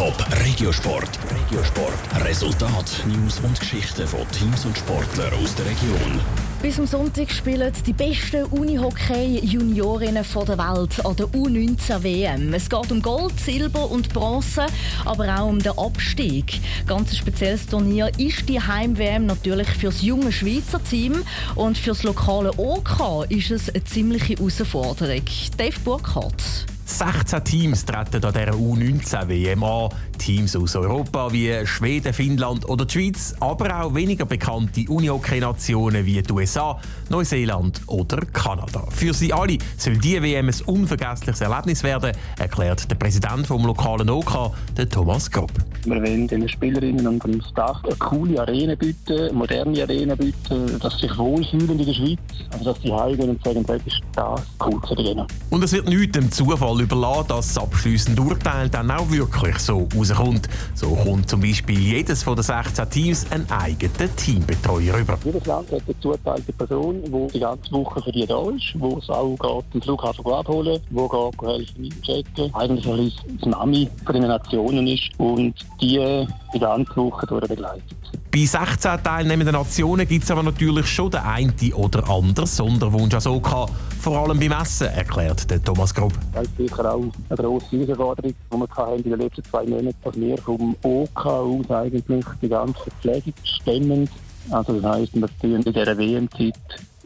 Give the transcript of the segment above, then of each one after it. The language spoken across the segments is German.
Top Regiosport. Regiosport. Resultat, News und Geschichten von Teams und Sportlern aus der Region. Bis zum Sonntag spielen die besten Unihockey-Juniorinnen der Welt an der U19-WM. Es geht um Gold, Silber und Bronze, aber auch um den Abstieg. Ganz ein spezielles Turnier ist die Heim-WM natürlich für das junge Schweizer Team und für das lokale OK ist es eine ziemliche Herausforderung. Dave Burkhardt. 16 Teams treten an dieser U19-WM an. Teams aus Europa wie Schweden, Finnland oder die Schweiz, aber auch weniger bekannte Unihockey-Nationen wie die USA, Neuseeland oder Kanada. Für sie alle soll die WM ein unvergessliches Erlebnis werden, erklärt der Präsident vom lokalen OK, der Thomas Grob. Wir wollen den Spielerinnen und dem Staff eine coole Arena bieten, moderne Arena bieten, dass sie sich wohlfühlen in der Schweiz, also dass sie heimgehen und sagen, das ist das cool zu denen. Und es wird nicht dem Zufall überlassen, dass das abschliessende Urteil dann auch wirklich so rauskommt. So kommt zum Beispiel jedes von den 16 Teams einen eigenen Teambetreuer über. Jedes Land hat eine zuteilte Person, die die ganze Woche für die da ist, die es auch geht, den Flughafen abholen, die geht helfen einchecken. Eigentlich ein das Mami von den Nationen ist und die die ganze Woche durch begleitet. Bei 16 teilnehmenden Nationen gibt es aber natürlich schon den einen oder anderen Sonderwunsch als OK, vor allem beim Essen, erklärt der Thomas Grob. Das ist sicher auch eine grosse Herausforderung, die wir in den letzten zwei Monaten dass wir vom OK aus eigentlich die ganze Verpflegung stemmen. Also das heisst, wir tun in dieser WM-Zeit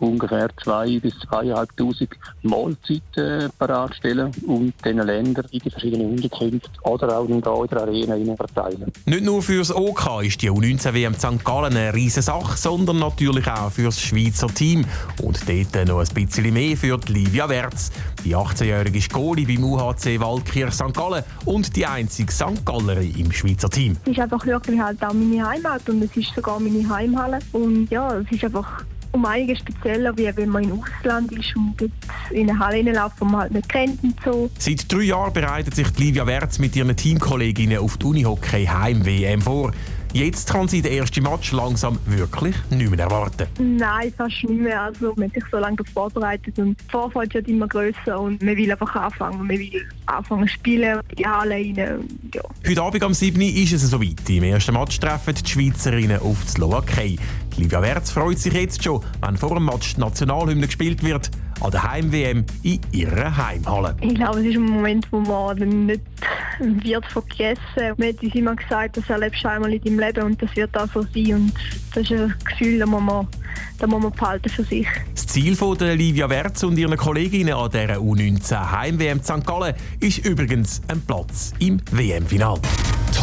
ungefähr 2.000 bis 2'500 Mahlzeiten parat stellen und diesen Ländern in die verschiedenen Unterkünfte oder auch in der Arena verteilen. Nicht nur für das OK ist die U19-WM St. Gallen eine riesige Sache, sondern natürlich auch für das Schweizer Team. Und dort noch ein bisschen mehr für die Livia Wertz. Die 18-jährige Skoli beim UHC Waldkirch St. Gallen und die einzige St. Gallerin im Schweizer Team. Es ist einfach wirklich halt auch meine Heimat und es ist sogar meine Heimhalle. Und ja, es ist einfach um einiges spezieller, wie wenn man im Ausland ist und in eine Halle reinläuft, die man halt nicht kennt und so. Seit drei Jahren bereitet sich Livia Wertz mit ihren Teamkolleginnen auf die Unihockey Heim-WM vor. Jetzt kann sie den ersten Match langsam wirklich nicht mehr erwarten. Nein, fast nicht mehr. Also, man hat sich so lange vorbereitet und die Vorfreude wird immer grösser und man will einfach anfangen. Man will anfangen zu spielen, die Halle rein. Ja. Heute Abend am 7. ist es soweit. Im ersten Match treffen die Schweizerinnen auf die Slowakei. Livia Wertz freut sich jetzt schon, wenn vor dem Match die Nationalhymne gespielt wird an der Heim-WM in ihrer Heimhalle. Ich glaube, es ist ein Moment, wo man nicht wird vergessen. Man hat uns immer gesagt, das erlebst du einmal in deinem Leben und das wird auch so sein. Und das ist ein Gefühl, das muss man, das muss man behalten für sich. Das Ziel von der Livia Wertz und ihren Kolleginnen an dieser U19 Heim-WM St. Gallen ist übrigens ein Platz im WM-Final.